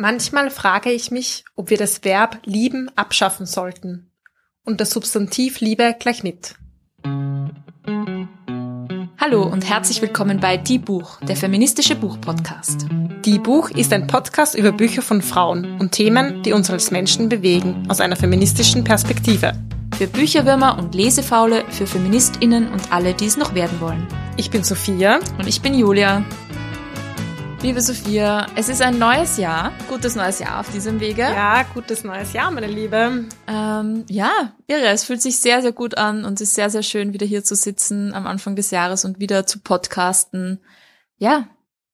Manchmal frage ich mich, ob wir das Verb lieben abschaffen sollten und das Substantiv Liebe gleich mit. Hallo und herzlich willkommen bei Die Buch, der feministische Buchpodcast. Die Buch ist ein Podcast über Bücher von Frauen und Themen, die uns als Menschen bewegen, aus einer feministischen Perspektive. Für Bücherwürmer und Lesefaule, für FeministInnen und alle, die es noch werden wollen. Ich bin Sophia. Und ich bin Julia. Liebe Sophia, es ist ein neues Jahr. Gutes neues Jahr auf diesem Wege. Ja, gutes neues Jahr, meine Liebe. Ähm, ja, irre. Es fühlt sich sehr, sehr gut an und es ist sehr, sehr schön, wieder hier zu sitzen am Anfang des Jahres und wieder zu podcasten. Ja,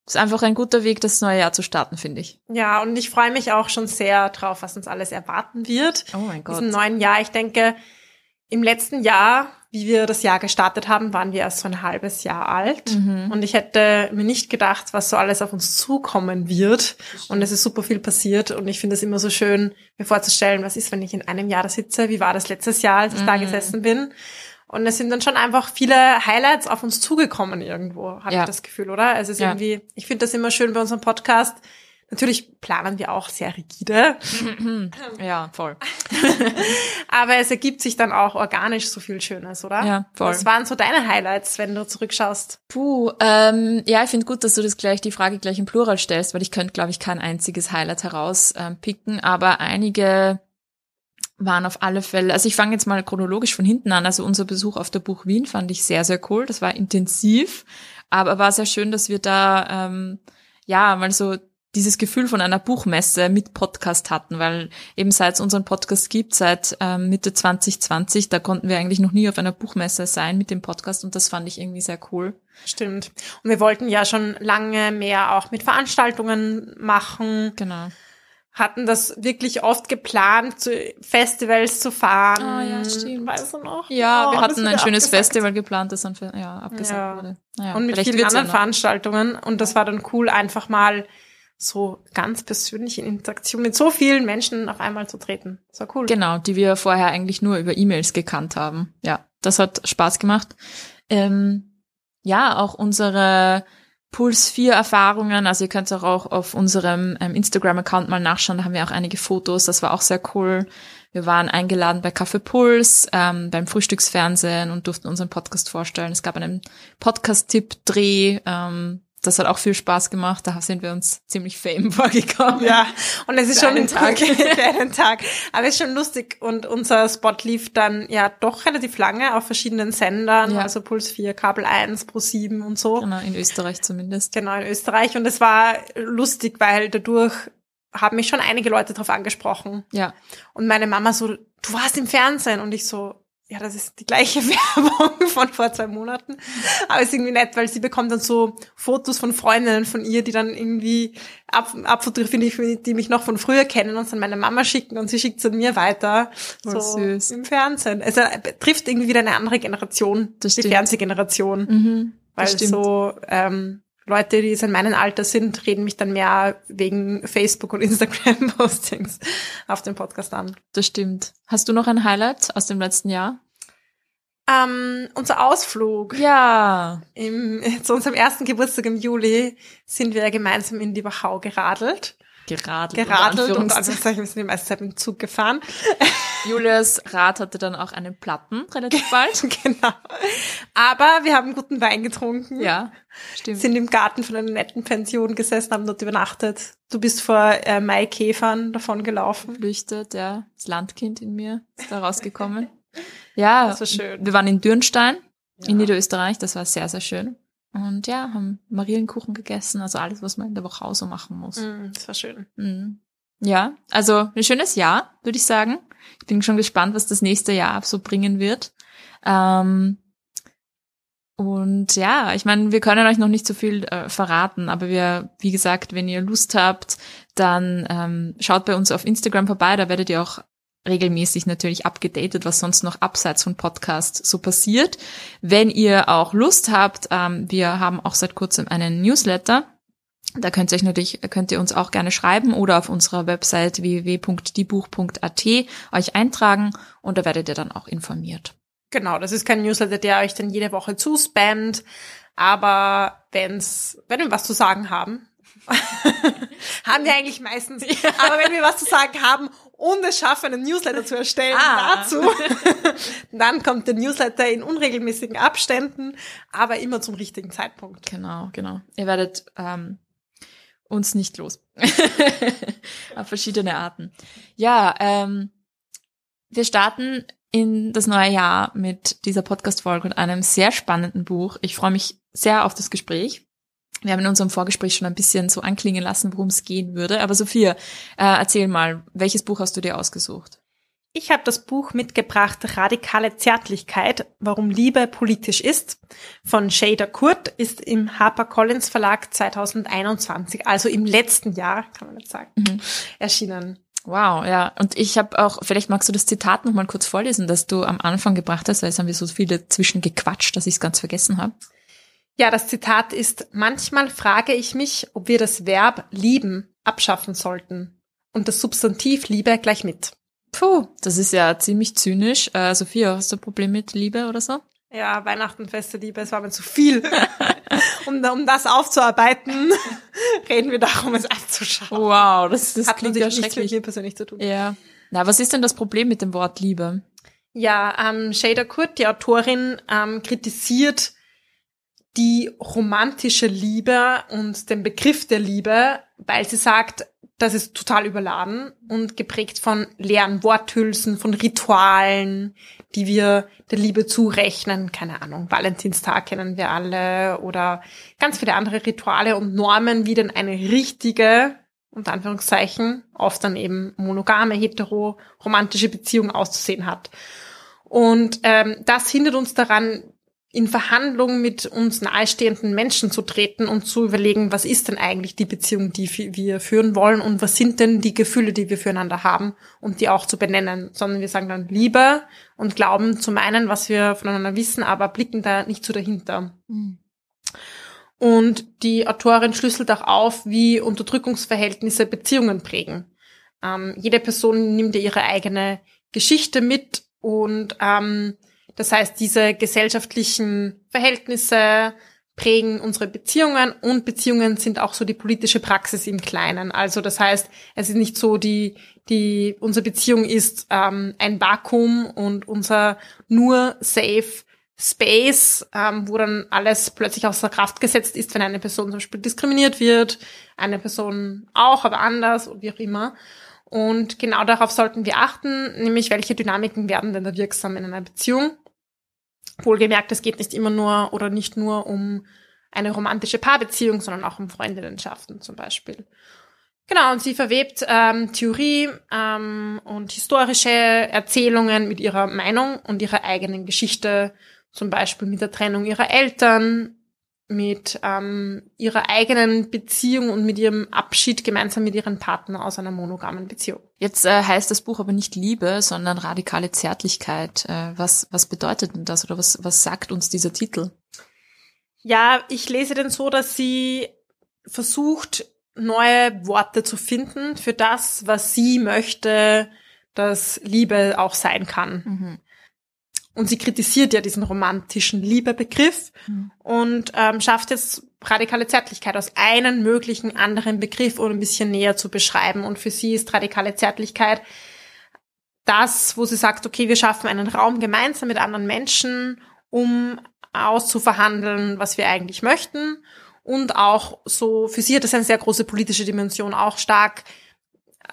ist einfach ein guter Weg, das neue Jahr zu starten, finde ich. Ja, und ich freue mich auch schon sehr drauf, was uns alles erwarten wird. Oh mein Gott. Diesem neuen Jahr. Ich denke, im letzten Jahr wie wir das Jahr gestartet haben, waren wir erst so ein halbes Jahr alt. Mhm. Und ich hätte mir nicht gedacht, was so alles auf uns zukommen wird. Und es ist super viel passiert. Und ich finde es immer so schön, mir vorzustellen, was ist, wenn ich in einem Jahr da sitze? Wie war das letztes Jahr, als ich mhm. da gesessen bin? Und es sind dann schon einfach viele Highlights auf uns zugekommen irgendwo, habe ja. ich das Gefühl, oder? Also es ist ja. irgendwie, ich finde das immer schön bei unserem Podcast, Natürlich planen wir auch sehr rigide. Ja, voll. Aber es ergibt sich dann auch organisch so viel Schönes, oder? Ja, voll. Was waren so deine Highlights, wenn du zurückschaust? Puh, ähm, ja, ich finde gut, dass du das gleich die Frage gleich im Plural stellst, weil ich könnte, glaube ich, kein einziges Highlight herauspicken, ähm, aber einige waren auf alle Fälle, also ich fange jetzt mal chronologisch von hinten an, also unser Besuch auf der Buch Wien fand ich sehr, sehr cool, das war intensiv, aber war sehr schön, dass wir da, ähm, ja, mal so dieses Gefühl von einer Buchmesse mit Podcast hatten, weil eben seit es unseren Podcast gibt, seit ähm, Mitte 2020, da konnten wir eigentlich noch nie auf einer Buchmesse sein mit dem Podcast und das fand ich irgendwie sehr cool. Stimmt. Und wir wollten ja schon lange mehr auch mit Veranstaltungen machen. Genau. Hatten das wirklich oft geplant, zu Festivals zu fahren. Ah, ja, stimmt. Weißt du noch? Ja, oh, wir hatten ein schönes abgesagt. Festival geplant, das dann ja, abgesagt ja. wurde. Naja, und mit vielen anderen Veranstaltungen. Und das war dann cool, einfach mal so ganz persönlich in Interaktion mit so vielen Menschen auf einmal zu treten. Das war cool. Genau, die wir vorher eigentlich nur über E-Mails gekannt haben. Ja, das hat Spaß gemacht. Ähm, ja, auch unsere Puls 4 Erfahrungen, also ihr könnt auch auf unserem ähm, Instagram-Account mal nachschauen, da haben wir auch einige Fotos, das war auch sehr cool. Wir waren eingeladen bei Kaffee Puls, ähm, beim Frühstücksfernsehen und durften unseren Podcast vorstellen. Es gab einen Podcast-Tipp-Dreh, ähm, das hat auch viel Spaß gemacht. Da sind wir uns ziemlich fame vorgekommen. Ja, und es ist schon ein Tag. einen Tag. Aber es ist schon lustig. Und unser Spot lief dann ja doch relativ lange auf verschiedenen Sendern, ja. also Puls 4, Kabel 1, Pro 7 und so. Genau, in Österreich zumindest. Genau, in Österreich. Und es war lustig, weil dadurch haben mich schon einige Leute darauf angesprochen. Ja. Und meine Mama so, du warst im Fernsehen. Und ich so, ja, das ist die gleiche Werbung von vor zwei Monaten. Aber es ist irgendwie nett, weil sie bekommt dann so Fotos von Freundinnen von ihr, die dann irgendwie ab, abfotografieren, die mich noch von früher kennen und dann meine Mama schicken und sie schickt es an mir weiter. Oh, so süß. im Fernsehen. Also trifft irgendwie wieder eine andere Generation, das die Fernsehgeneration. Mhm, weil stimmt. so ähm, Leute, die in meinem Alter sind, reden mich dann mehr wegen Facebook und Instagram-Postings auf dem Podcast an. Das stimmt. Hast du noch ein Highlight aus dem letzten Jahr? Ähm, unser Ausflug. Ja. Im, zu unserem ersten Geburtstag im Juli sind wir gemeinsam in die Wachau geradelt geradelt. Geradelt und Anführungszeichen, wir sind die meiste Zeit mit dem Zug gefahren. Julias Rad hatte dann auch einen Platten relativ bald. genau. Aber wir haben guten Wein getrunken. Ja, stimmt. Sind im Garten von einer netten Pension gesessen, haben dort übernachtet. Du bist vor äh, Maikäfern davon gelaufen. Flüchtet, ja. Das Landkind in mir ist da rausgekommen. ja, das war schön. Wir waren in Dürnstein ja. in Niederösterreich. Das war sehr, sehr schön. Und ja, haben Marienkuchen gegessen, also alles, was man in der Woche auch so machen muss. Mm, das war schön. Mm. Ja, also ein schönes Jahr, würde ich sagen. Ich bin schon gespannt, was das nächste Jahr so bringen wird. Ähm, und ja, ich meine, wir können euch noch nicht so viel äh, verraten, aber wir, wie gesagt, wenn ihr Lust habt, dann ähm, schaut bei uns auf Instagram vorbei, da werdet ihr auch regelmäßig natürlich abgedatet, was sonst noch abseits von Podcast so passiert. Wenn ihr auch Lust habt, ähm, wir haben auch seit kurzem einen Newsletter. Da könnt ihr euch natürlich, könnt ihr uns auch gerne schreiben oder auf unserer Website www.diebuch.at euch eintragen und da werdet ihr dann auch informiert. Genau, das ist kein Newsletter, der euch dann jede Woche zuspammt, aber wenn's, wenn wir was zu sagen haben, haben wir eigentlich meistens. Aber wenn wir was zu sagen haben und es schaffen, einen Newsletter zu erstellen Ah. dazu, dann kommt der Newsletter in unregelmäßigen Abständen, aber immer zum richtigen Zeitpunkt. Genau, genau. Ihr werdet ähm, uns nicht los. Auf verschiedene Arten. Ja, ähm, wir starten in das neue Jahr mit dieser Podcast-Folge und einem sehr spannenden Buch. Ich freue mich sehr auf das Gespräch. Wir haben in unserem Vorgespräch schon ein bisschen so anklingen lassen, worum es gehen würde. Aber Sophia, äh, erzähl mal, welches Buch hast du dir ausgesucht? Ich habe das Buch mitgebracht, Radikale Zärtlichkeit, warum Liebe politisch ist, von Shader Kurt, ist im HarperCollins Verlag 2021, also im letzten Jahr, kann man jetzt sagen, Mhm. erschienen. Wow, ja. Und ich habe auch, vielleicht magst du das Zitat noch mal kurz vorlesen, das du am Anfang gebracht hast, weil es haben wir so viele zwischen gequatscht, dass ich es ganz vergessen habe. Ja, das Zitat ist, manchmal frage ich mich, ob wir das Verb lieben abschaffen sollten und das Substantiv Liebe gleich mit. Puh, das ist ja ziemlich zynisch. Äh, Sophia, hast du ein Problem mit Liebe oder so? Ja, Weihnachten, Feste, Liebe, es war mir zu viel. um, um das aufzuarbeiten, reden wir darum, es abzuschaffen. Wow, das, das Hat klingt ja nichts mit schrecklich. mir persönlich zu tun. Ja. Na, was ist denn das Problem mit dem Wort Liebe? Ja, ähm, Shader Kurt, die Autorin, ähm, kritisiert die romantische Liebe und den Begriff der Liebe, weil sie sagt, das ist total überladen und geprägt von leeren Worthülsen, von Ritualen, die wir der Liebe zurechnen. Keine Ahnung, Valentinstag kennen wir alle oder ganz viele andere Rituale und Normen, wie denn eine richtige, unter Anführungszeichen, oft dann eben monogame, hetero, romantische Beziehung auszusehen hat. Und ähm, das hindert uns daran, in Verhandlungen mit uns nahestehenden Menschen zu treten und zu überlegen, was ist denn eigentlich die Beziehung, die wir führen wollen und was sind denn die Gefühle, die wir füreinander haben und die auch zu benennen, sondern wir sagen dann Liebe und glauben zu meinen, was wir voneinander wissen, aber blicken da nicht so dahinter. Und die Autorin schlüsselt auch auf, wie Unterdrückungsverhältnisse Beziehungen prägen. Ähm, jede Person nimmt ja ihre eigene Geschichte mit und ähm, das heißt, diese gesellschaftlichen Verhältnisse prägen unsere Beziehungen und Beziehungen sind auch so die politische Praxis im Kleinen. Also das heißt, es ist nicht so, die, die unsere Beziehung ist ähm, ein Vakuum und unser nur safe Space, ähm, wo dann alles plötzlich außer Kraft gesetzt ist, wenn eine Person zum Beispiel diskriminiert wird, eine Person auch, aber anders und wie auch immer. Und genau darauf sollten wir achten, nämlich welche Dynamiken werden denn da wirksam in einer Beziehung. Wohlgemerkt, es geht nicht immer nur oder nicht nur um eine romantische Paarbeziehung, sondern auch um Freundinnenschaften zum Beispiel. Genau, und sie verwebt ähm, Theorie ähm, und historische Erzählungen mit ihrer Meinung und ihrer eigenen Geschichte, zum Beispiel mit der Trennung ihrer Eltern, mit ähm, ihrer eigenen Beziehung und mit ihrem Abschied gemeinsam mit ihrem Partner aus einer monogamen Beziehung. Jetzt äh, heißt das Buch aber nicht Liebe, sondern radikale Zärtlichkeit. Äh, was, was bedeutet denn das oder was, was sagt uns dieser Titel? Ja, ich lese den so, dass sie versucht, neue Worte zu finden für das, was sie möchte, dass Liebe auch sein kann. Mhm. Und sie kritisiert ja diesen romantischen Liebebegriff Mhm. und ähm, schafft jetzt radikale Zärtlichkeit aus einem möglichen anderen Begriff, um ein bisschen näher zu beschreiben. Und für sie ist radikale Zärtlichkeit das, wo sie sagt, okay, wir schaffen einen Raum gemeinsam mit anderen Menschen, um auszuverhandeln, was wir eigentlich möchten. Und auch so, für sie hat das eine sehr große politische Dimension, auch stark,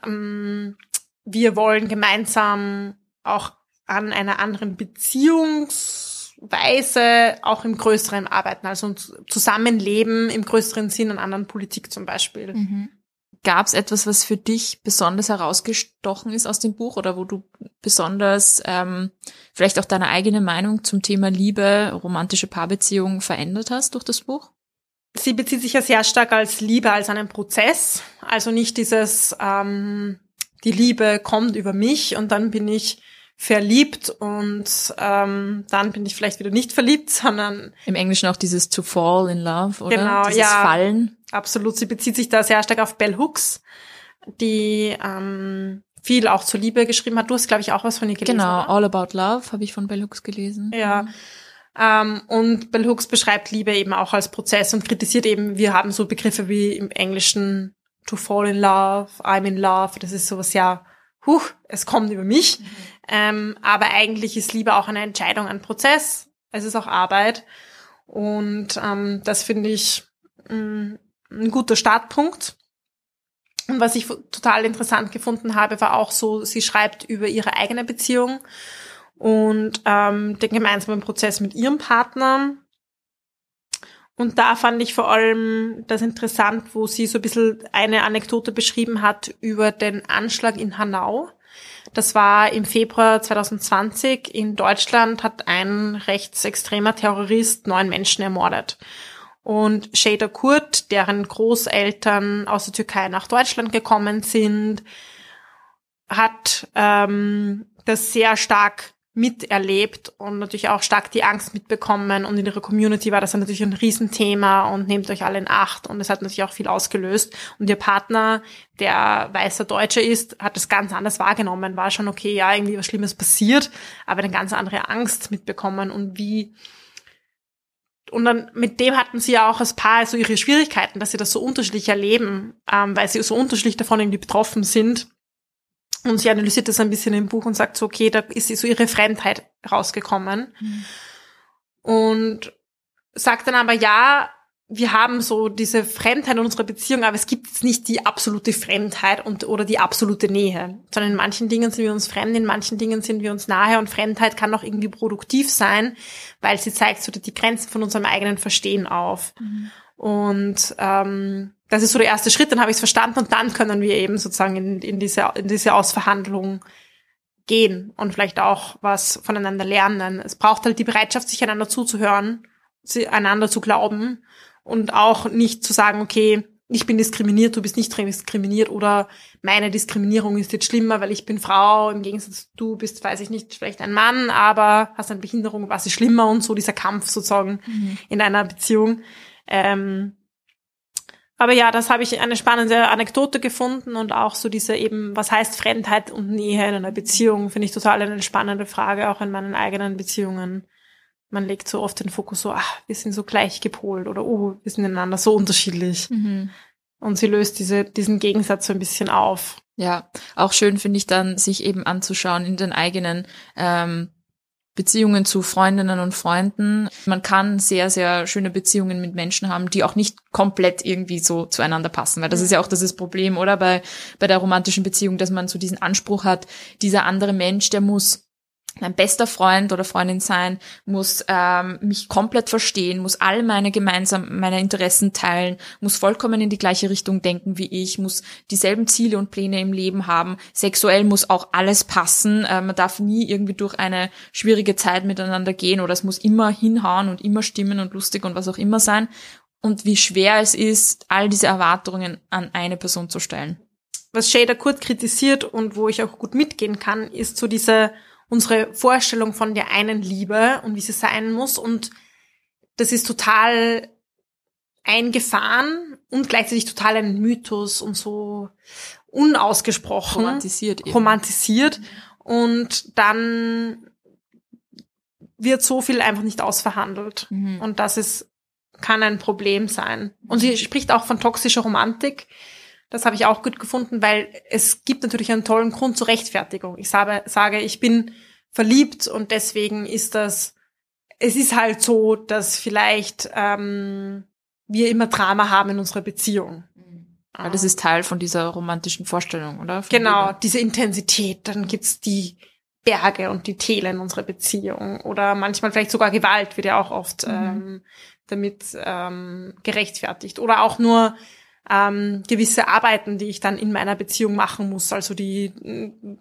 ähm, wir wollen gemeinsam auch an einer anderen Beziehungsweise auch im größeren arbeiten, also Zusammenleben im größeren Sinn an anderen Politik zum Beispiel. Mhm. Gab es etwas, was für dich besonders herausgestochen ist aus dem Buch oder wo du besonders ähm, vielleicht auch deine eigene Meinung zum Thema Liebe, romantische Paarbeziehung verändert hast durch das Buch? Sie bezieht sich ja sehr stark als Liebe als einen Prozess, also nicht dieses, ähm, die Liebe kommt über mich und dann bin ich verliebt und ähm, dann bin ich vielleicht wieder nicht verliebt, sondern Im Englischen auch dieses to fall in love, oder? Genau, dieses ja. Fallen. absolut, sie bezieht sich da sehr stark auf Bell Hooks, die ähm, viel auch zur Liebe geschrieben hat. Du hast, glaube ich, auch was von ihr gelesen. Genau, oder? All About Love habe ich von Bell Hooks gelesen. Ja. Ähm, und Bell Hooks beschreibt Liebe eben auch als Prozess und kritisiert eben, wir haben so Begriffe wie im Englischen to fall in love, I'm in love, das ist sowas ja, huch, es kommt über mich. Mhm. Ähm, aber eigentlich ist Liebe auch eine Entscheidung, ein Prozess. Es ist auch Arbeit. Und ähm, das finde ich mh, mm, ein guter Startpunkt. Und was ich total interessant gefunden habe, war auch so, sie schreibt über ihre eigene Beziehung und ähm, den gemeinsamen Prozess mit ihrem Partner. Und da fand ich vor allem das interessant, wo sie so ein bisschen eine Anekdote beschrieben hat über den Anschlag in Hanau. Das war im Februar 2020. In Deutschland hat ein rechtsextremer Terrorist neun Menschen ermordet. Und Shader Kurt, deren Großeltern aus der Türkei nach Deutschland gekommen sind, hat ähm, das sehr stark miterlebt und natürlich auch stark die Angst mitbekommen. Und in ihrer Community war das dann natürlich ein Riesenthema und nehmt euch alle in Acht. Und es hat natürlich auch viel ausgelöst. Und ihr Partner, der weißer Deutscher ist, hat das ganz anders wahrgenommen. War schon okay, ja, irgendwie was Schlimmes passiert, aber eine ganz andere Angst mitbekommen und wie und dann mit dem hatten sie ja auch als Paar so ihre Schwierigkeiten, dass sie das so unterschiedlich erleben, ähm, weil sie so unterschiedlich davon irgendwie betroffen sind und sie analysiert das ein bisschen im Buch und sagt so, okay, da ist so ihre Fremdheit rausgekommen. Mhm. Und sagt dann aber, ja, wir haben so diese Fremdheit in unserer Beziehung, aber es gibt jetzt nicht die absolute Fremdheit und oder die absolute Nähe, sondern in manchen Dingen sind wir uns fremd, in manchen Dingen sind wir uns nahe und Fremdheit kann auch irgendwie produktiv sein, weil sie zeigt so die Grenzen von unserem eigenen Verstehen auf. Mhm. Und ähm, das ist so der erste Schritt, dann habe ich es verstanden und dann können wir eben sozusagen in, in, diese, in diese Ausverhandlung gehen und vielleicht auch was voneinander lernen. Es braucht halt die Bereitschaft, sich einander zuzuhören, einander zu glauben und auch nicht zu sagen, okay, ich bin diskriminiert, du bist nicht diskriminiert oder meine Diskriminierung ist jetzt schlimmer, weil ich bin Frau, im Gegensatz du bist, weiß ich nicht, vielleicht ein Mann, aber hast eine Behinderung, was ist schlimmer und so dieser Kampf sozusagen mhm. in einer Beziehung. Ähm, aber ja, das habe ich eine spannende Anekdote gefunden und auch so diese eben, was heißt Fremdheit und Nähe in einer Beziehung, finde ich total eine spannende Frage, auch in meinen eigenen Beziehungen. Man legt so oft den Fokus so, ach, wir sind so gleich gepolt oder oh, wir sind einander so unterschiedlich. Mhm. Und sie löst diese, diesen Gegensatz so ein bisschen auf. Ja, auch schön finde ich dann, sich eben anzuschauen in den eigenen ähm, Beziehungen zu Freundinnen und Freunden. Man kann sehr, sehr schöne Beziehungen mit Menschen haben, die auch nicht komplett irgendwie so zueinander passen, weil das ist ja auch das Problem, oder? Bei, bei der romantischen Beziehung, dass man so diesen Anspruch hat, dieser andere Mensch, der muss mein bester Freund oder Freundin sein, muss ähm, mich komplett verstehen, muss all meine gemeinsam meine Interessen teilen, muss vollkommen in die gleiche Richtung denken wie ich, muss dieselben Ziele und Pläne im Leben haben. Sexuell muss auch alles passen. Äh, man darf nie irgendwie durch eine schwierige Zeit miteinander gehen oder es muss immer hinhauen und immer stimmen und lustig und was auch immer sein. Und wie schwer es ist, all diese Erwartungen an eine Person zu stellen. Was Shader Kurt kritisiert und wo ich auch gut mitgehen kann, ist so diese unsere Vorstellung von der einen Liebe und wie sie sein muss. Und das ist total eingefahren und gleichzeitig total ein Mythos und so unausgesprochen. Romantisiert. Eben. Romantisiert. Und dann wird so viel einfach nicht ausverhandelt. Mhm. Und das ist, kann ein Problem sein. Und sie spricht auch von toxischer Romantik. Das habe ich auch gut gefunden, weil es gibt natürlich einen tollen Grund zur Rechtfertigung. Ich sage, sage, ich bin verliebt und deswegen ist das, es ist halt so, dass vielleicht ähm, wir immer Drama haben in unserer Beziehung. Weil das ist Teil von dieser romantischen Vorstellung, oder? Von genau, Liebe. diese Intensität. Dann gibt's die Berge und die Täler in unserer Beziehung. Oder manchmal vielleicht sogar Gewalt wird ja auch oft mhm. ähm, damit ähm, gerechtfertigt. Oder auch nur ähm, gewisse Arbeiten, die ich dann in meiner Beziehung machen muss. Also die,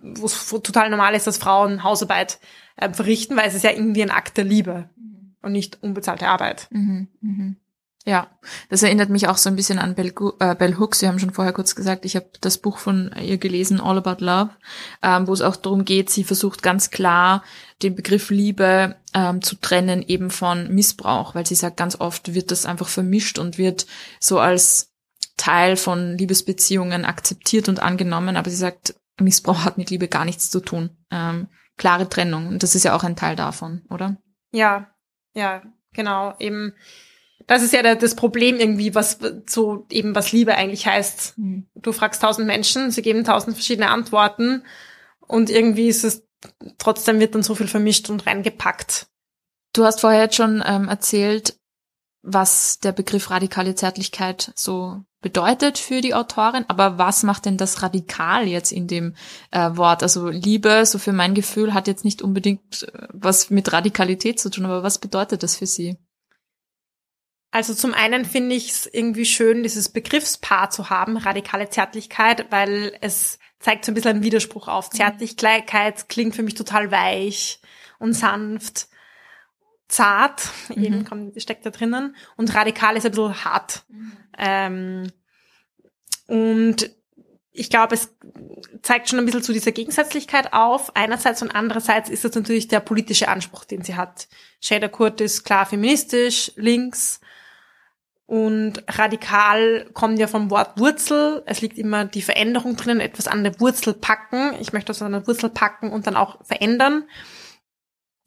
wo es total normal ist, dass Frauen Hausarbeit äh, verrichten, weil es ist ja irgendwie ein Akt der Liebe mhm. und nicht unbezahlte Arbeit. Mhm, mhm. Ja, das erinnert mich auch so ein bisschen an Bell, äh, Bell Hooks. Wir haben schon vorher kurz gesagt, ich habe das Buch von ihr gelesen, All About Love, ähm, wo es auch darum geht, sie versucht ganz klar den Begriff Liebe ähm, zu trennen eben von Missbrauch, weil sie sagt, ganz oft wird das einfach vermischt und wird so als Teil von Liebesbeziehungen akzeptiert und angenommen, aber sie sagt, Missbrauch hat mit Liebe gar nichts zu tun. Ähm, klare Trennung. Und das ist ja auch ein Teil davon, oder? Ja, Ja, genau. Eben, das ist ja das Problem irgendwie, was so eben was Liebe eigentlich heißt. Mhm. Du fragst tausend Menschen, sie geben tausend verschiedene Antworten und irgendwie ist es trotzdem wird dann so viel vermischt und reingepackt. Du hast vorher jetzt schon ähm, erzählt, was der Begriff radikale Zärtlichkeit so bedeutet für die Autorin, aber was macht denn das radikal jetzt in dem äh, Wort? Also Liebe, so für mein Gefühl, hat jetzt nicht unbedingt äh, was mit Radikalität zu tun, aber was bedeutet das für sie? Also zum einen finde ich es irgendwie schön, dieses Begriffspaar zu haben, radikale Zärtlichkeit, weil es zeigt so ein bisschen einen Widerspruch auf. Mhm. Zärtlichkeit klingt für mich total weich und sanft zart, mhm. eben kommt, steckt da drinnen, und radikal ist ein bisschen hart. Mhm. Ähm, und ich glaube, es zeigt schon ein bisschen zu dieser Gegensätzlichkeit auf. Einerseits und andererseits ist das natürlich der politische Anspruch, den sie hat. Shader Kurt ist klar feministisch, links und radikal kommt ja vom Wort Wurzel. Es liegt immer die Veränderung drinnen, etwas an der Wurzel packen. Ich möchte das an der Wurzel packen und dann auch verändern.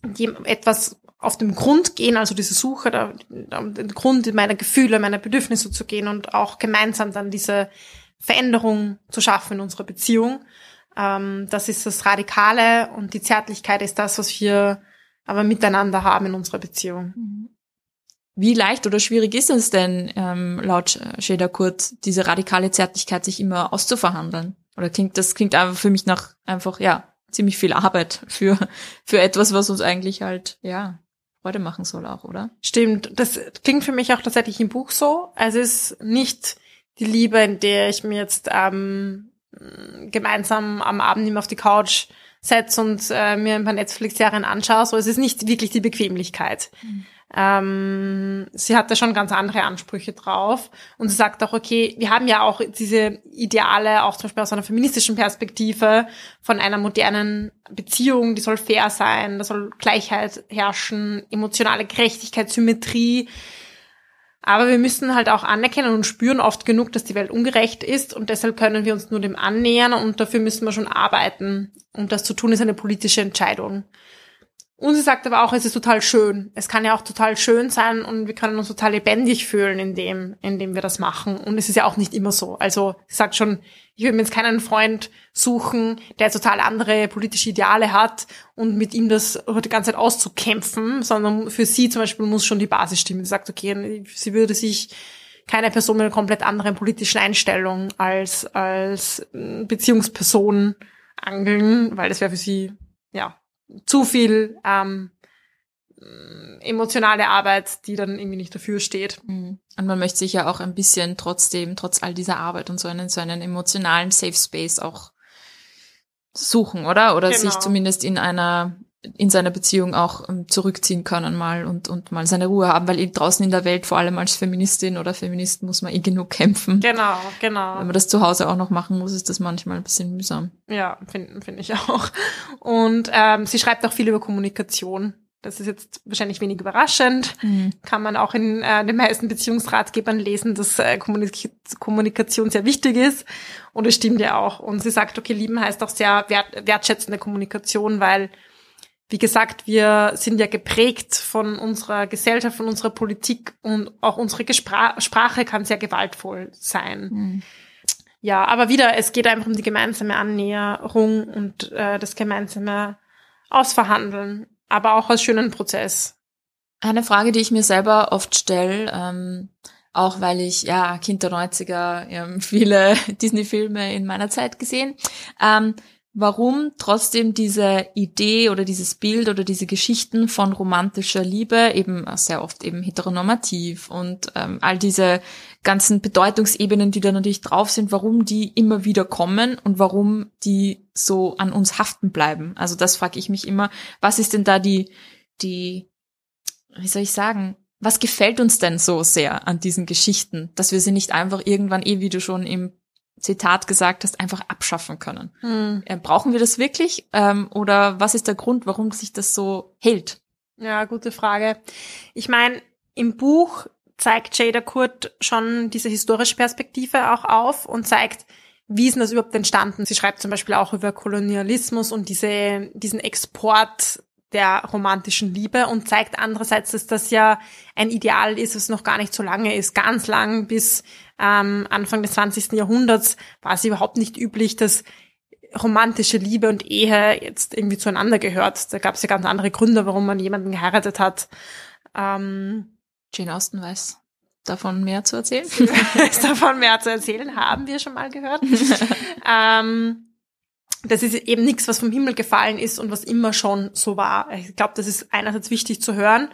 Die etwas auf dem Grund gehen, also diese Suche, da, den Grund meiner Gefühle, meiner Bedürfnisse zu gehen und auch gemeinsam dann diese Veränderung zu schaffen in unserer Beziehung. Ähm, das ist das Radikale und die Zärtlichkeit ist das, was wir aber miteinander haben in unserer Beziehung. Mhm. Wie leicht oder schwierig ist es denn, ähm, laut Schäder Kurt, diese radikale Zärtlichkeit sich immer auszuverhandeln? Oder klingt das klingt einfach für mich nach einfach ja ziemlich viel Arbeit für für etwas, was uns eigentlich halt ja Freude machen soll auch, oder? Stimmt. Das klingt für mich auch tatsächlich im Buch so. Es ist nicht die Liebe, in der ich mir jetzt ähm, gemeinsam am Abend immer auf die Couch setze und äh, mir ein paar Netflix-Serien anschaue. So, es ist nicht wirklich die Bequemlichkeit. Mhm. Ähm, sie hat da schon ganz andere Ansprüche drauf. Und sie sagt auch, okay, wir haben ja auch diese Ideale, auch zum Beispiel aus einer feministischen Perspektive, von einer modernen Beziehung, die soll fair sein, da soll Gleichheit herrschen, emotionale Gerechtigkeit, Symmetrie. Aber wir müssen halt auch anerkennen und spüren oft genug, dass die Welt ungerecht ist und deshalb können wir uns nur dem annähern und dafür müssen wir schon arbeiten. Und das zu tun ist eine politische Entscheidung. Und sie sagt aber auch, es ist total schön. Es kann ja auch total schön sein und wir können uns total lebendig fühlen in dem, in dem wir das machen. Und es ist ja auch nicht immer so. Also sie sagt schon, ich würde mir jetzt keinen Freund suchen, der total andere politische Ideale hat und mit ihm das die ganze Zeit auszukämpfen, sondern für sie zum Beispiel muss schon die Basis stimmen. Sie sagt, okay, sie würde sich keine Person mit einer komplett anderen politischen Einstellung als, als Beziehungsperson angeln, weil das wäre für sie, ja, zu viel ähm, emotionale Arbeit, die dann irgendwie nicht dafür steht. Mhm. Und man möchte sich ja auch ein bisschen trotzdem, trotz all dieser Arbeit und so einen, so einen emotionalen Safe Space auch suchen, oder? Oder genau. sich zumindest in einer in seiner Beziehung auch ähm, zurückziehen können mal und, und mal seine Ruhe haben, weil draußen in der Welt, vor allem als Feministin oder Feminist, muss man eh genug kämpfen. Genau, genau. Wenn man das zu Hause auch noch machen muss, ist das manchmal ein bisschen mühsam. Ja, finde find ich auch. Und ähm, sie schreibt auch viel über Kommunikation. Das ist jetzt wahrscheinlich wenig überraschend. Mhm. Kann man auch in äh, den meisten Beziehungsratgebern lesen, dass äh, Kommunik Kommunikation sehr wichtig ist. Und es stimmt ja auch. Und sie sagt, okay, lieben heißt auch sehr wert wertschätzende Kommunikation, weil wie gesagt, wir sind ja geprägt von unserer Gesellschaft, von unserer Politik und auch unsere Gespra Sprache kann sehr gewaltvoll sein. Mhm. Ja, aber wieder, es geht einfach um die gemeinsame Annäherung und äh, das gemeinsame Ausverhandeln, aber auch als schönen Prozess. Eine Frage, die ich mir selber oft stelle, ähm, auch weil ich ja Kind der 90er ähm, viele Disney-Filme in meiner Zeit gesehen. Ähm, warum trotzdem diese Idee oder dieses Bild oder diese Geschichten von romantischer Liebe eben sehr oft eben heteronormativ und ähm, all diese ganzen Bedeutungsebenen, die da natürlich drauf sind, warum die immer wieder kommen und warum die so an uns haften bleiben. Also das frage ich mich immer, was ist denn da die, die, wie soll ich sagen, was gefällt uns denn so sehr an diesen Geschichten, dass wir sie nicht einfach irgendwann eh, wie du schon im Zitat gesagt hast, einfach abschaffen können. Hm. Äh, brauchen wir das wirklich? Ähm, oder was ist der Grund, warum sich das so hält? Ja, gute Frage. Ich meine, im Buch zeigt Jada Kurt schon diese historische Perspektive auch auf und zeigt, wie ist denn das überhaupt entstanden? Sie schreibt zum Beispiel auch über Kolonialismus und diese, diesen Export der romantischen Liebe und zeigt andererseits, dass das ja ein Ideal ist, was noch gar nicht so lange ist. Ganz lang bis ähm, Anfang des 20. Jahrhunderts war es überhaupt nicht üblich, dass romantische Liebe und Ehe jetzt irgendwie zueinander gehört. Da gab es ja ganz andere Gründe, warum man jemanden geheiratet hat. Ähm, Jane Austen weiß davon mehr zu erzählen. davon mehr zu erzählen, haben wir schon mal gehört. ähm, das ist eben nichts, was vom Himmel gefallen ist und was immer schon so war. Ich glaube, das ist einerseits wichtig zu hören.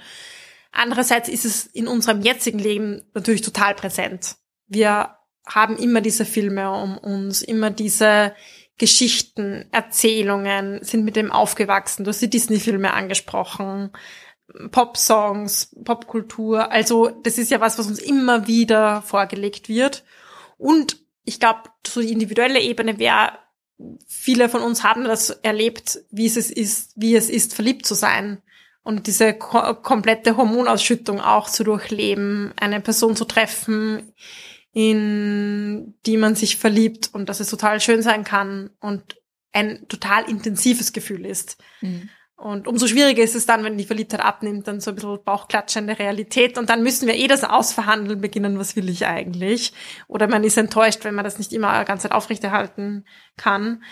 Andererseits ist es in unserem jetzigen Leben natürlich total präsent. Wir haben immer diese Filme um uns, immer diese Geschichten, Erzählungen, sind mit dem aufgewachsen. Du hast die Disney-Filme angesprochen, Pop-Songs, Popkultur. Also das ist ja was, was uns immer wieder vorgelegt wird. Und ich glaube, so die individuelle Ebene wäre viele von uns haben das erlebt, wie es ist, wie es ist, verliebt zu sein und diese ko komplette Hormonausschüttung auch zu durchleben, eine Person zu treffen, in die man sich verliebt und dass es total schön sein kann und ein total intensives Gefühl ist. Mhm. Und umso schwieriger ist es dann, wenn die Verliebtheit abnimmt, dann so ein bisschen bauchklatschende Realität. Und dann müssen wir eh das Ausverhandeln beginnen, was will ich eigentlich? Oder man ist enttäuscht, wenn man das nicht immer ganz Zeit aufrechterhalten kann.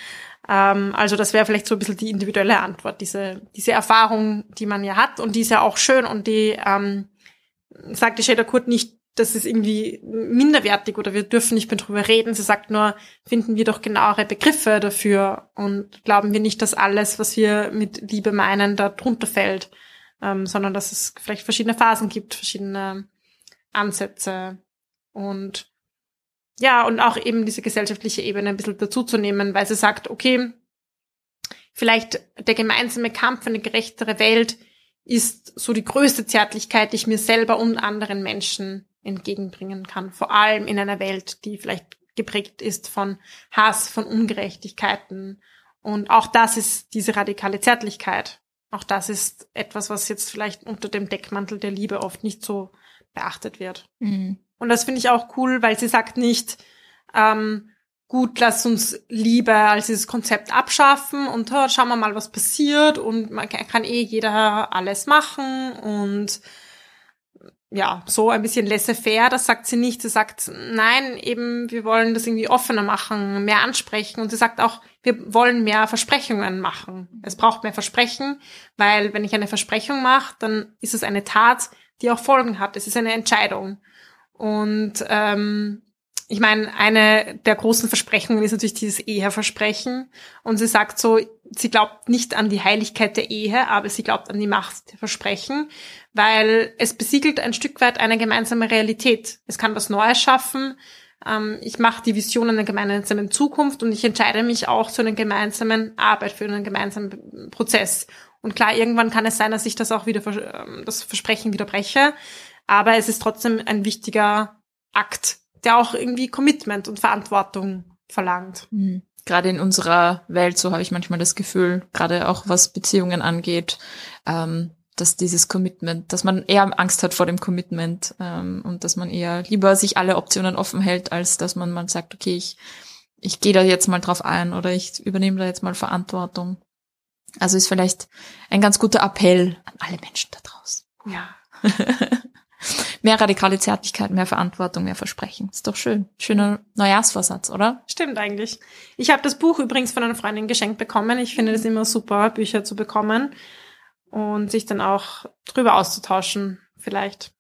Ähm, also das wäre vielleicht so ein bisschen die individuelle Antwort, diese, diese Erfahrung, die man ja hat. Und die ist ja auch schön und die ähm, sagte Shader Kurt nicht das ist irgendwie minderwertig oder wir dürfen nicht mehr drüber reden. Sie sagt nur, finden wir doch genauere Begriffe dafür und glauben wir nicht, dass alles, was wir mit Liebe meinen, da drunter fällt, ähm, sondern dass es vielleicht verschiedene Phasen gibt, verschiedene Ansätze und ja, und auch eben diese gesellschaftliche Ebene ein bisschen dazuzunehmen, weil sie sagt, okay, vielleicht der gemeinsame Kampf für eine gerechtere Welt ist so die größte Zärtlichkeit, die ich mir selber und anderen Menschen entgegenbringen kann. Vor allem in einer Welt, die vielleicht geprägt ist von Hass, von Ungerechtigkeiten. Und auch das ist diese radikale Zärtlichkeit. Auch das ist etwas, was jetzt vielleicht unter dem Deckmantel der Liebe oft nicht so beachtet wird. Mhm. Und das finde ich auch cool, weil sie sagt nicht, ähm, gut, lass uns Liebe als dieses Konzept abschaffen und oh, schauen wir mal, was passiert und man kann eh jeder alles machen und ja, so ein bisschen laissez-faire, das sagt sie nicht. Sie sagt, nein, eben, wir wollen das irgendwie offener machen, mehr ansprechen. Und sie sagt auch, wir wollen mehr Versprechungen machen. Es braucht mehr Versprechen, weil wenn ich eine Versprechung mache, dann ist es eine Tat, die auch Folgen hat. Es ist eine Entscheidung. Und ähm, ich meine, eine der großen Versprechungen ist natürlich dieses Eheversprechen. Und sie sagt so, sie glaubt nicht an die Heiligkeit der Ehe, aber sie glaubt an die Macht der Versprechen, weil es besiegelt ein Stück weit eine gemeinsame Realität. Es kann was Neues schaffen. Ähm, ich mache die Vision einer gemeinsamen Zukunft und ich entscheide mich auch zu einer gemeinsamen Arbeit, für einen gemeinsamen Prozess. Und klar, irgendwann kann es sein, dass ich das auch wieder, ähm, das Versprechen wieder breche. Aber es ist trotzdem ein wichtiger Akt der auch irgendwie Commitment und Verantwortung verlangt. Mhm. Gerade in unserer Welt, so habe ich manchmal das Gefühl, gerade auch was Beziehungen angeht, ähm, dass dieses Commitment, dass man eher Angst hat vor dem Commitment ähm, und dass man eher lieber sich alle Optionen offen hält, als dass man mal sagt, okay, ich, ich gehe da jetzt mal drauf ein oder ich übernehme da jetzt mal Verantwortung. Also ist vielleicht ein ganz guter Appell an alle Menschen da draußen. Ja. mehr radikale Zärtlichkeit, mehr Verantwortung, mehr Versprechen. Ist doch schön. Schöner Neujahrsvorsatz, oder? Stimmt eigentlich. Ich habe das Buch übrigens von einer Freundin geschenkt bekommen. Ich finde das immer super, Bücher zu bekommen und sich dann auch drüber auszutauschen, vielleicht.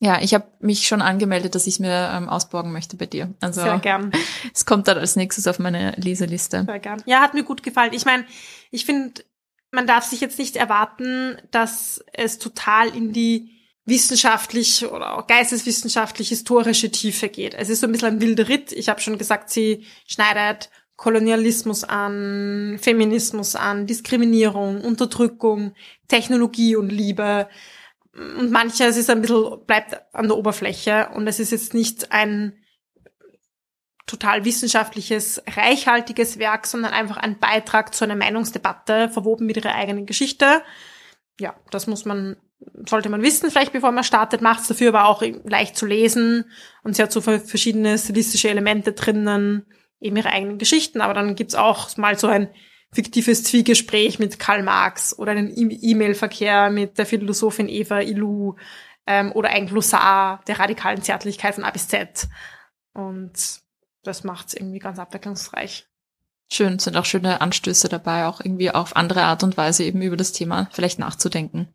Ja, ich habe mich schon angemeldet, dass ich mir ähm, ausborgen möchte bei dir. Also Sehr gern. Es kommt dann als nächstes auf meine Leseliste. Sehr gern. Ja, hat mir gut gefallen. Ich meine, ich finde, man darf sich jetzt nicht erwarten, dass es total in die wissenschaftlich oder auch geisteswissenschaftlich historische Tiefe geht. Es ist so ein bisschen ein wilder Ritt. Ich habe schon gesagt, sie schneidet Kolonialismus an, Feminismus an, Diskriminierung, Unterdrückung, Technologie und Liebe. Und manches ist ein bisschen, bleibt an der Oberfläche und es ist jetzt nicht ein total wissenschaftliches, reichhaltiges Werk, sondern einfach ein Beitrag zu einer Meinungsdebatte, verwoben mit ihrer eigenen Geschichte. Ja, das muss man sollte man wissen, vielleicht bevor man startet, macht es dafür aber auch leicht zu lesen und sie hat so verschiedene stilistische Elemente drinnen, eben ihre eigenen Geschichten, aber dann gibt's auch mal so ein fiktives Zwiegespräch mit Karl Marx oder einen E- E-Mail-Verkehr mit der Philosophin Eva Ilou ähm, oder ein Glossar der radikalen Zärtlichkeit von A bis Z. Und das macht's irgendwie ganz abwechslungsreich. Schön, sind auch schöne Anstöße dabei, auch irgendwie auf andere Art und Weise eben über das Thema vielleicht nachzudenken.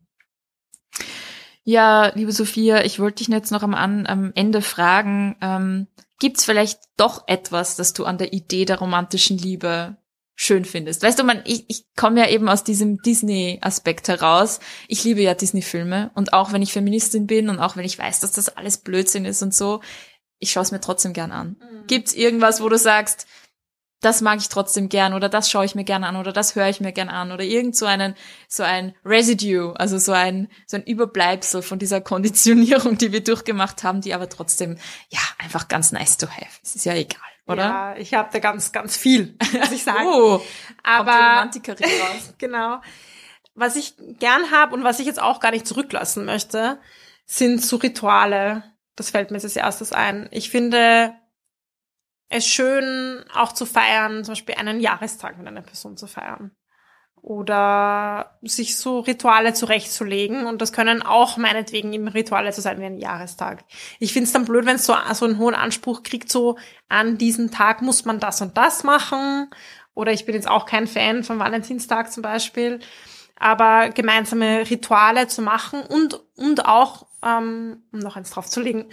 Ja, liebe Sophia, ich wollte dich jetzt noch am, am Ende fragen, ähm, gibt's vielleicht doch etwas, das du an der Idee der romantischen Liebe schön findest? Weißt du, man, ich, ich komme ja eben aus diesem Disney-Aspekt heraus. Ich liebe ja Disney-Filme und auch wenn ich Feministin bin und auch wenn ich weiß, dass das alles Blödsinn ist und so, ich schaue es mir trotzdem gern an. Mhm. Gibt's irgendwas, wo du sagst, das mag ich trotzdem gern oder das schaue ich mir gern an oder das höre ich mir gern an oder irgend so einen so ein Residue, also so ein so ein Überbleibsel von dieser Konditionierung, die wir durchgemacht haben, die aber trotzdem ja einfach ganz nice to have. Es ist ja egal, oder? Ja, ich habe da ganz, ganz viel, muss ich sagen. Oh, Aber Romantikerin raus. genau. Was ich gern habe und was ich jetzt auch gar nicht zurücklassen möchte, sind so Rituale. Das fällt mir jetzt als erstes ein. Ich finde es schön, auch zu feiern, zum Beispiel einen Jahrestag mit einer Person zu feiern. Oder sich so Rituale zurechtzulegen. Und das können auch meinetwegen eben Rituale zu sein wie ein Jahrestag. Ich finde es dann blöd, wenn es so, so einen hohen Anspruch kriegt, so an diesen Tag muss man das und das machen. Oder ich bin jetzt auch kein Fan von Valentinstag zum Beispiel. Aber gemeinsame Rituale zu machen und, und auch, ähm, um noch eins draufzulegen,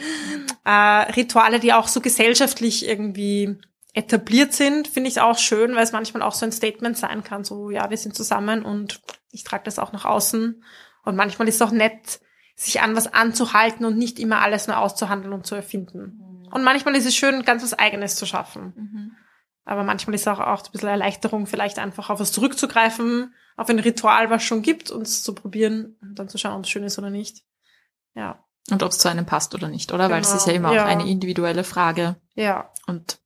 äh, Rituale, die auch so gesellschaftlich irgendwie etabliert sind, finde ich auch schön, weil es manchmal auch so ein Statement sein kann, so, ja, wir sind zusammen und ich trage das auch nach außen. Und manchmal ist es auch nett, sich an was anzuhalten und nicht immer alles nur auszuhandeln und zu erfinden. Und manchmal ist es schön, ganz was Eigenes zu schaffen. Mhm. Aber manchmal ist auch, auch ein bisschen Erleichterung, vielleicht einfach auf was zurückzugreifen, auf ein Ritual, was schon gibt, und es zu probieren und dann zu schauen, ob es schön ist oder nicht. Ja. Und ob es zu einem passt oder nicht, oder? Weil es Genau, ist ja immer ja. auch eine individuelle Frage. Ja. Und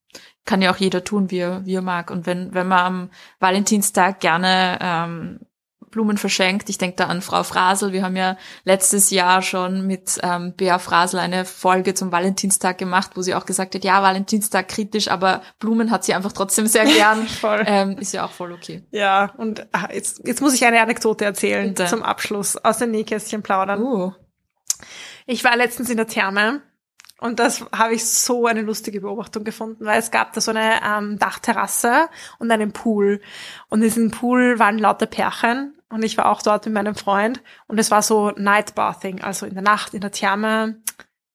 kann ja auch jeder tun, wie er, wie er mag. Und wenn, wenn man am Valentinstag gerne ähm, Blumen verschenkt, ich denke da an Frau Frasel, wir haben ja letztes Jahr schon mit ähm, Bea Frasel eine Folge zum Valentinstag gemacht, wo sie auch gesagt hat, ja, Valentinstag kritisch, aber Blumen hat sie einfach trotzdem sehr gern. Voll. ähm, ist ja auch voll okay. Ja, und ah, jetzt, jetzt muss ich eine Anekdote erzählen Bitte. zum Abschluss, aus den Nähkästchen plaudern. Uh. Ich war letztens in der Therme und das habe ich so eine lustige Beobachtung gefunden, weil es gab da so eine ähm, Dachterrasse und einen Pool. Und in diesem Pool waren lauter Pärchen und ich war auch dort mit meinem Freund und es war so Nightbathing, also in der Nacht in der Therme.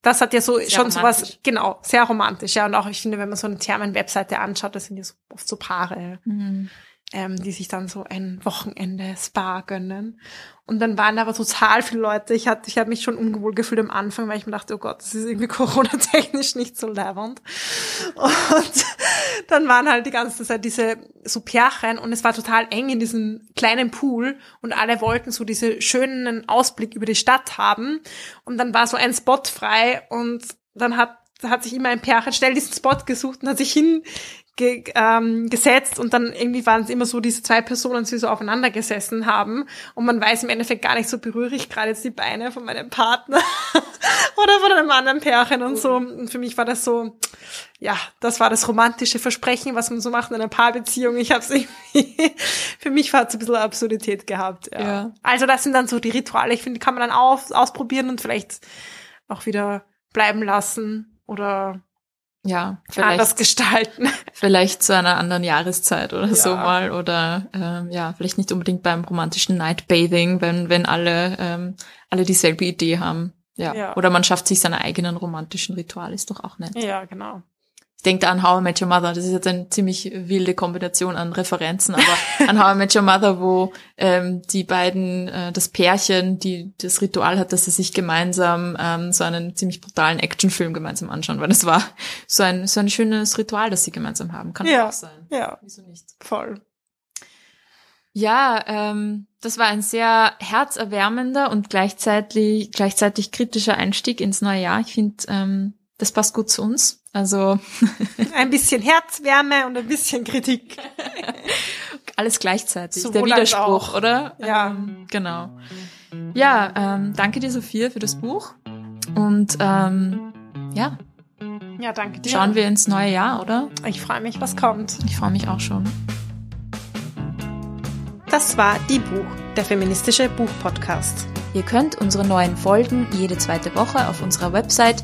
Das hat ja so Sehr schon sowas, genau, sehr romantisch, ja. Und auch ich finde, wenn man so eine Thermen-Webseite anschaut, das sind ja so, oft so Paare Mhm. Ähm, die sich dann so ein Wochenende Spa gönnen. Und dann waren aber total viele Leute. Ich hatte, ich habe mich schon ungewohl gefühlt am Anfang, weil ich mir dachte, oh Gott, das ist irgendwie Corona-technisch nicht so leibend. Und dann waren halt die ganze Zeit diese so Pärchen und es war total eng in diesem kleinen Pool und alle wollten so diese schönen Ausblick über die Stadt haben. Und dann war so ein Spot frei und dann hat hat sich immer ein Pärchen schnell diesen Spot gesucht und hat sich hin ge ähm, gesetzt und dann irgendwie waren es immer so diese zwei Personen, die so aufeinander gesessen haben und man weiß im Endeffekt gar nicht so, berühre ich gerade jetzt die Beine von meinem Partner oder von einem anderen Pärchen und so. Und für mich war das so, ja, das war das romantische Versprechen, was man so macht in einer Paarbeziehung. Ich habe es irgendwie, für mich hat es ein bisschen Absurdität gehabt. Ja. Ja. Also das sind dann so die Rituale. Ich finde, die kann man dann auf, ausprobieren und vielleicht auch wieder bleiben lassen oder Ja, anders gestalten. vielleicht zu einer anderen Jahreszeit oder so Ja. mal. Oder ähm, ja, vielleicht nicht unbedingt beim romantischen Nightbathing, wenn, wenn alle, ähm, alle dieselbe Idee haben. Ja. Ja. Oder man schafft sich seine eigenen romantischen Rituale, ist doch auch nett. Ja, genau. Ich denke da an How I Met Your Mother. Das ist jetzt eine ziemlich wilde Kombination an Referenzen, aber an How I Met Your Mother, wo ähm, die beiden, äh, das Pärchen, die das Ritual hat, dass sie sich gemeinsam ähm, so einen ziemlich brutalen Actionfilm gemeinsam anschauen, weil das war so ein so ein schönes Ritual, das sie gemeinsam haben. Kann Ja. auch sein. Ja, Wieso nicht? voll. Ja, ähm, das war ein sehr herzerwärmender und gleichzeitig gleichzeitig kritischer Einstieg ins neue Jahr. Ich finde, ähm, das passt gut zu uns. Also Ein bisschen Herzwärme und ein bisschen Kritik. Alles gleichzeitig. Sowohl der Widerspruch, oder? Ja. Ähm, genau. Ja, ähm, danke dir, Sophia, für das Buch. Und ähm, ja, Ja, danke dir. schauen wir ins neue Jahr, oder? Ich freue mich, was kommt. Ich freue mich auch schon. Das war Die Buch, der feministische Buchpodcast. Ihr könnt unsere neuen Folgen jede zweite Woche auf unserer Website